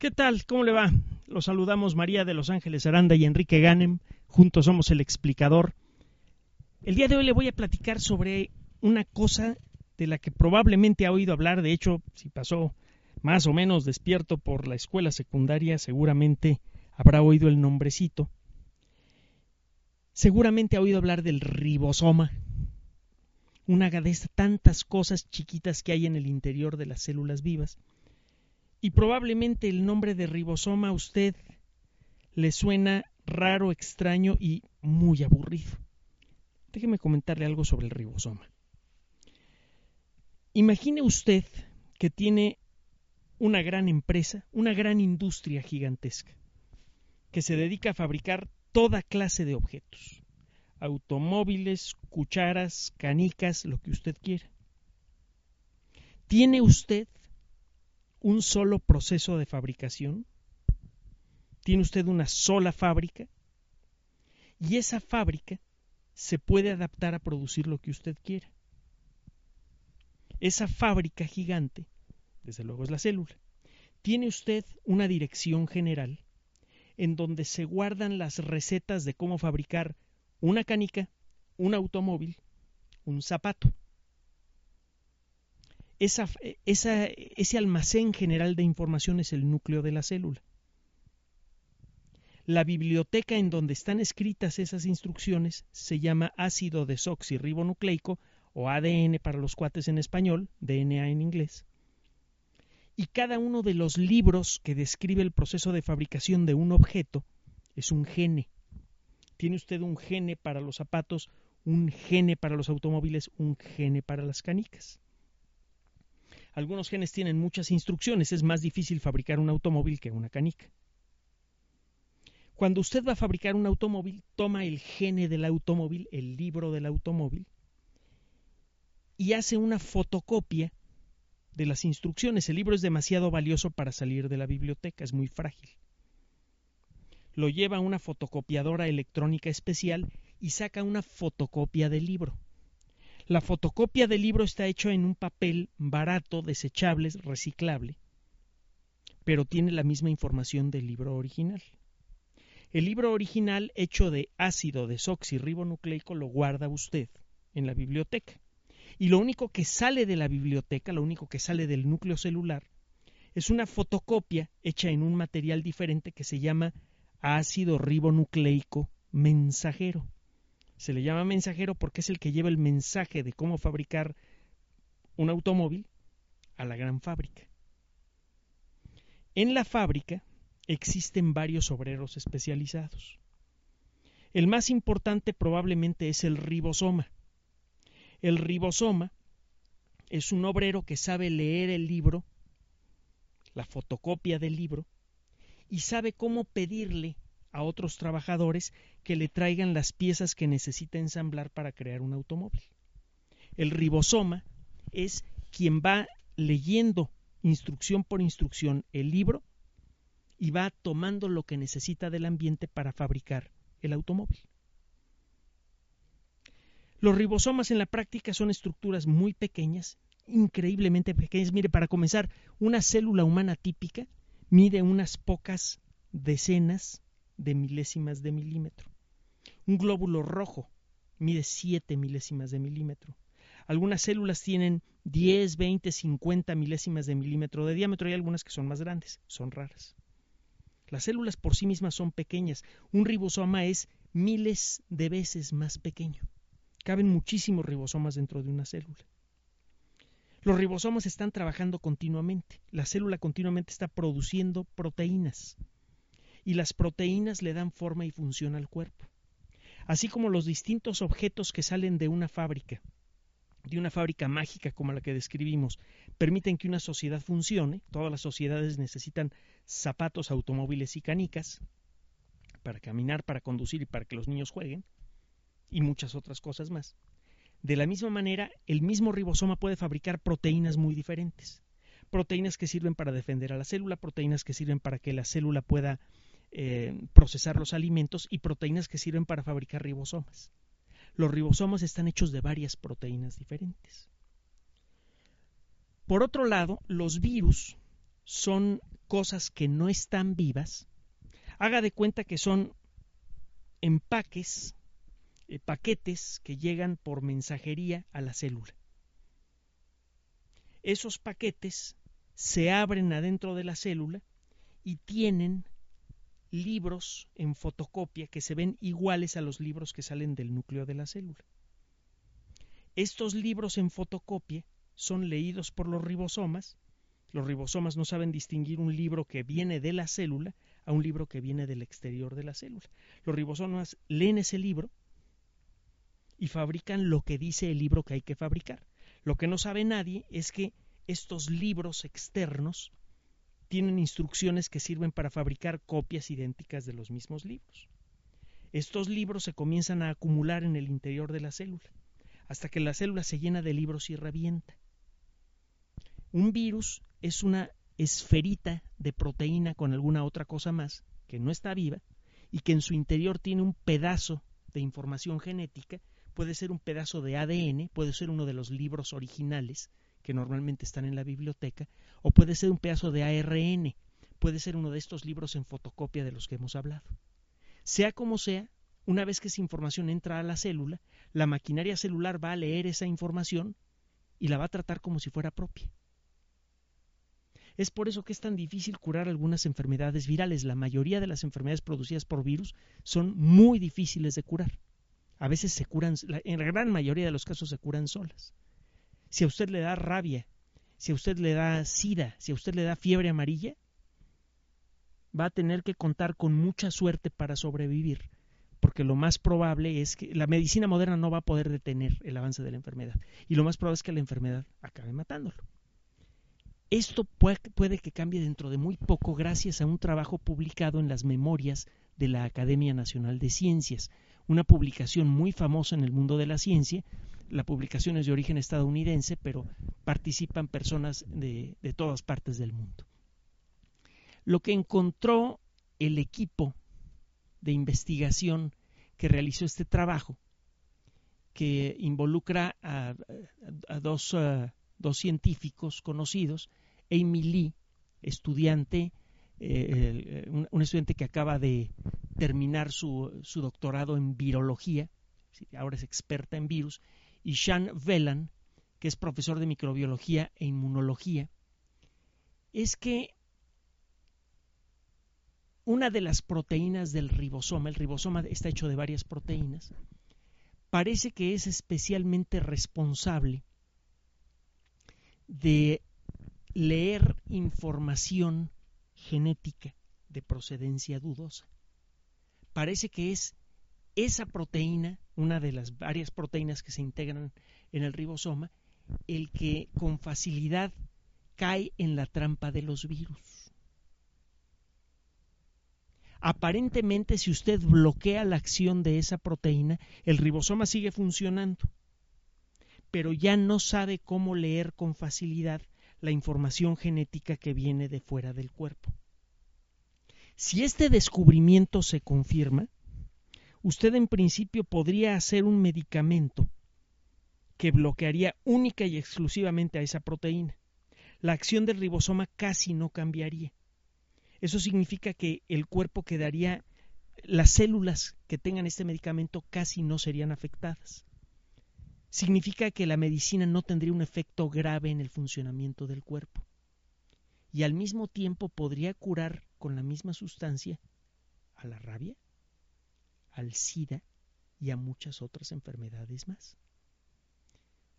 ¿Qué tal? ¿Cómo le va? Los saludamos María de Los Ángeles Aranda y Enrique Ganem. Juntos somos el explicador. El día de hoy le voy a platicar sobre una cosa de la que probablemente ha oído hablar. De hecho, si pasó más o menos despierto por la escuela secundaria, seguramente habrá oído el nombrecito. Seguramente ha oído hablar del ribosoma, una de tantas cosas chiquitas que hay en el interior de las células vivas. Y probablemente el nombre de ribosoma a usted le suena raro, extraño y muy aburrido. Déjeme comentarle algo sobre el ribosoma. Imagine usted que tiene una gran empresa, una gran industria gigantesca, que se dedica a fabricar toda clase de objetos, automóviles, cucharas, canicas, lo que usted quiera. ¿Tiene usted un solo proceso de fabricación? ¿Tiene usted una sola fábrica? Y esa fábrica se puede adaptar a producir lo que usted quiera. Esa fábrica gigante, desde luego es la célula, tiene usted una dirección general en donde se guardan las recetas de cómo fabricar una canica, un automóvil, un zapato. Esa, esa, ese almacén general de información es el núcleo de la célula. La biblioteca en donde están escritas esas instrucciones se llama ácido desoxirribonucleico o ADN para los cuates en español, DNA en inglés. Y cada uno de los libros que describe el proceso de fabricación de un objeto es un gene. Tiene usted un gene para los zapatos, un gene para los automóviles, un gene para las canicas. Algunos genes tienen muchas instrucciones, es más difícil fabricar un automóvil que una canica. Cuando usted va a fabricar un automóvil, toma el gene del automóvil, el libro del automóvil, y hace una fotocopia de las instrucciones. El libro es demasiado valioso para salir de la biblioteca, es muy frágil. Lo lleva a una fotocopiadora electrónica especial y saca una fotocopia del libro. La fotocopia del libro está hecha en un papel barato, desechable, reciclable, pero tiene la misma información del libro original. El libro original hecho de ácido desoxirribonucleico lo guarda usted en la biblioteca. Y lo único que sale de la biblioteca, lo único que sale del núcleo celular, es una fotocopia hecha en un material diferente que se llama ácido ribonucleico mensajero. Se le llama mensajero porque es el que lleva el mensaje de cómo fabricar un automóvil a la gran fábrica. En la fábrica existen varios obreros especializados. El más importante probablemente es el ribosoma. El ribosoma es un obrero que sabe leer el libro, la fotocopia del libro, y sabe cómo pedirle a otros trabajadores que le traigan las piezas que necesita ensamblar para crear un automóvil. El ribosoma es quien va leyendo instrucción por instrucción el libro y va tomando lo que necesita del ambiente para fabricar el automóvil. Los ribosomas en la práctica son estructuras muy pequeñas, increíblemente pequeñas. Mire, para comenzar, una célula humana típica mide unas pocas decenas de milésimas de milímetro. Un glóbulo rojo mide 7 milésimas de milímetro. Algunas células tienen 10, 20, 50 milésimas de milímetro de diámetro y algunas que son más grandes, son raras. Las células por sí mismas son pequeñas. Un ribosoma es miles de veces más pequeño. Caben muchísimos ribosomas dentro de una célula. Los ribosomas están trabajando continuamente. La célula continuamente está produciendo proteínas y las proteínas le dan forma y función al cuerpo. Así como los distintos objetos que salen de una fábrica de una fábrica mágica como la que describimos permiten que una sociedad funcione, todas las sociedades necesitan zapatos, automóviles y canicas para caminar, para conducir y para que los niños jueguen, y muchas otras cosas más. De la misma manera, el mismo ribosoma puede fabricar proteínas muy diferentes. Proteínas que sirven para defender a la célula, proteínas que sirven para que la célula pueda eh, procesar los alimentos y proteínas que sirven para fabricar ribosomas. Los ribosomas están hechos de varias proteínas diferentes. Por otro lado, los virus son cosas que no están vivas. Haga de cuenta que son empaques, eh, paquetes que llegan por mensajería a la célula. Esos paquetes se abren adentro de la célula y tienen libros en fotocopia que se ven iguales a los libros que salen del núcleo de la célula. Estos libros en fotocopia son leídos por los ribosomas. Los ribosomas no saben distinguir un libro que viene de la célula a un libro que viene del exterior de la célula. Los ribosomas leen ese libro y fabrican lo que dice el libro que hay que fabricar. Lo que no sabe nadie es que estos libros externos tienen instrucciones que sirven para fabricar copias idénticas de los mismos libros. Estos libros se comienzan a acumular en el interior de la célula, hasta que la célula se llena de libros y revienta. Un virus es una esferita de proteína con alguna otra cosa más, que no está viva, y que en su interior tiene un pedazo de información genética, puede ser un pedazo de ADN, puede ser uno de los libros originales, que normalmente están en la biblioteca, o puede ser un pedazo de ARN, puede ser uno de estos libros en fotocopia de los que hemos hablado. Sea como sea, una vez que esa información entra a la célula, la maquinaria celular va a leer esa información y la va a tratar como si fuera propia. Es por eso que es tan difícil curar algunas enfermedades virales. La mayoría de las enfermedades producidas por virus son muy difíciles de curar. A veces se curan, en la gran mayoría de los casos se curan solas. Si a usted le da rabia, si a usted le da sida, si a usted le da fiebre amarilla, va a tener que contar con mucha suerte para sobrevivir, porque lo más probable es que la medicina moderna no va a poder detener el avance de la enfermedad, y lo más probable es que la enfermedad acabe matándolo. Esto puede, que cambie dentro de muy poco gracias a un trabajo publicado en las memorias de la Academia Nacional de Ciencias, una publicación muy famosa en el mundo de la ciencia, la publicación es de origen estadounidense, pero participan personas de, todas partes del mundo. Lo que encontró el equipo de investigación que realizó este trabajo, que involucra a, dos, dos, científicos conocidos, Amy Lee, estudiante, eh, un, estudiante que acaba de terminar su, su doctorado en virología, ahora es experta en virus, y Sean Velan, que es profesor de microbiología e inmunología, es que una de las proteínas del ribosoma, el ribosoma está hecho de varias proteínas, parece que es especialmente responsable de leer información genética de procedencia dudosa. Parece que es esa proteína, una de las varias proteínas que se integran en el ribosoma, el que con facilidad cae en la trampa de los virus. Aparentemente, si usted bloquea la acción de esa proteína, el ribosoma sigue funcionando, pero ya no sabe cómo leer con facilidad la información genética que viene de fuera del cuerpo. Si este descubrimiento se confirma, usted en principio podría hacer un medicamento que bloquearía única y exclusivamente a esa proteína. La acción del ribosoma casi no cambiaría. Eso significa que el cuerpo quedaría, las células que tengan este medicamento casi no serían afectadas. Significa que la medicina no tendría un efecto grave en el funcionamiento del cuerpo. Y al mismo tiempo podría curar con la misma sustancia a la rabia, al SIDA y a muchas otras enfermedades más.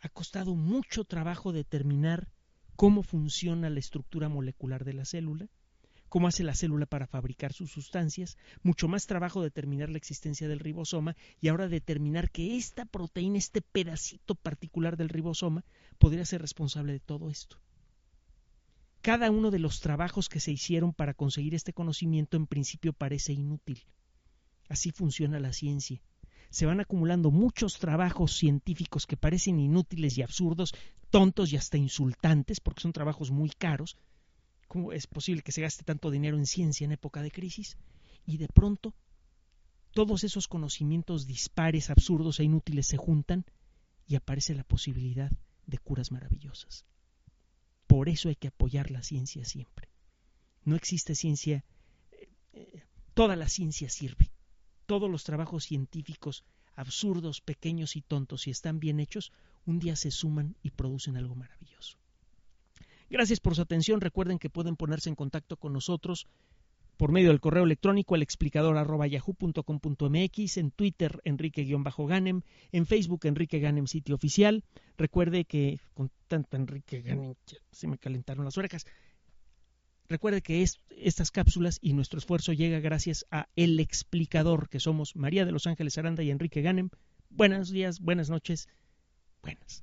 Ha costado mucho trabajo determinar cómo funciona la estructura molecular de la célula, cómo hace la célula para fabricar sus sustancias, mucho más trabajo determinar la existencia del ribosoma y ahora determinar que esta proteína, este pedacito particular del ribosoma, podría ser responsable de todo esto. Cada uno de los trabajos que se hicieron para conseguir este conocimiento en principio parece inútil. Así funciona la ciencia. Se van acumulando muchos trabajos científicos que parecen inútiles y absurdos, tontos y hasta insultantes, porque son trabajos muy caros, ¿Cómo es posible que se gaste tanto dinero en ciencia en época de crisis? Y de pronto, todos esos conocimientos dispares, absurdos e inútiles se juntan y aparece la posibilidad de curas maravillosas. Por eso hay que apoyar la ciencia siempre. No existe ciencia, eh, eh, toda la ciencia sirve. Todos los trabajos científicos, absurdos, pequeños y tontos, si están bien hechos, un día se suman y producen algo maravilloso. Gracias por su atención. Recuerden que pueden ponerse en contacto con nosotros por medio del correo electrónico el explicador en Twitter Enrique-Ganem, en Facebook Enrique Ganem sitio oficial. Recuerde que con tanto Enrique Ganem se me calentaron las orejas. Recuerde que estas cápsulas y nuestro esfuerzo llega gracias a El Explicador, que somos María de los Ángeles Aranda y Enrique Ganem. Buenos días, buenas noches, buenas.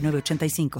85